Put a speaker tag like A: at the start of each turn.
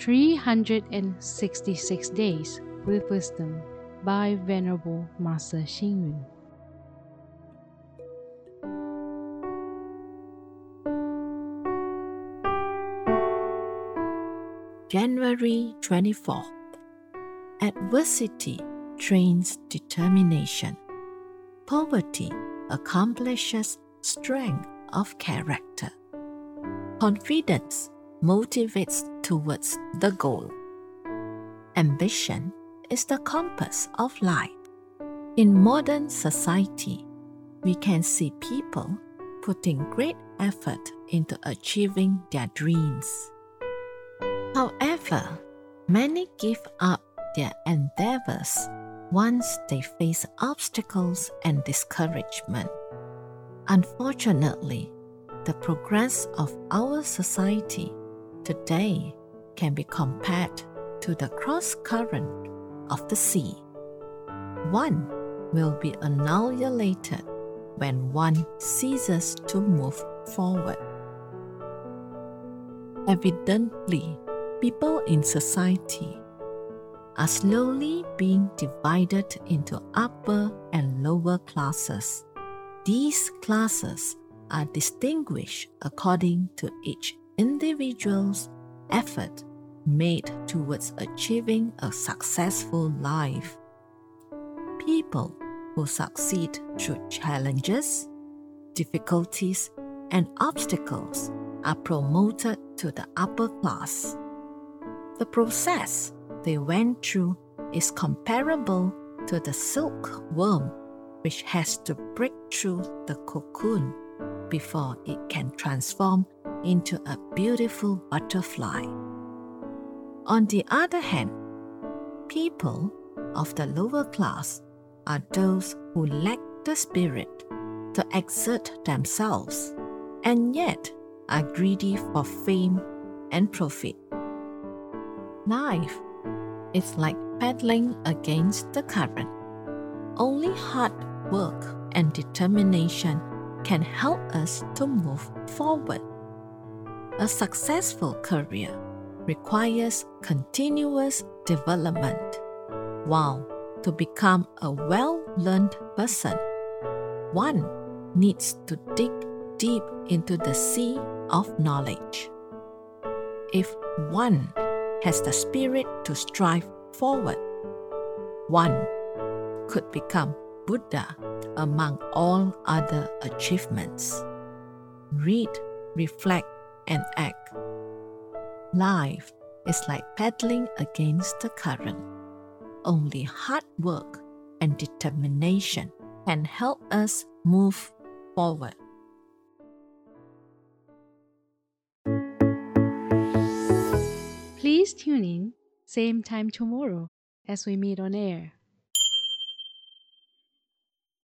A: 366 Days with Wisdom by Venerable Master Xing Yun.
B: January 24th. Adversity trains determination. Poverty accomplishes strength of character. Confidence motivates towards the goal. Ambition is the compass of life. In modern society, we can see people putting great effort into achieving their dreams. However, many give up their endeavors once they face obstacles and discouragement. Unfortunately, the progress of our society today can be compared to the cross current of the sea. One will be annihilated when one ceases to move forward. Evidently, people in society are slowly being divided into upper and lower classes. These classes are distinguished according to each individual's effort made towards achieving a successful life. People who succeed through challenges, difficulties, and obstacles are promoted to the upper class. The process they went through is comparable to the silkworm, which has to break through the cocoon before it can transform into a beautiful butterfly. On the other hand, people of the lower class are those who lack the spirit to exert themselves and yet are greedy for fame and profit. Life is like paddling against the current. Only hard work and determination can help us to move forward. A successful career requires continuous development, while to become a well learned person, one needs to dig deep into the sea of knowledge. If one has the spirit to strive forward, one could become Buddha among all other achievements. Read, reflect, and act. Life is like paddling against the current. Only hard work and determination can help us move forward.
A: Please tune in, same time tomorrow as we meet on air.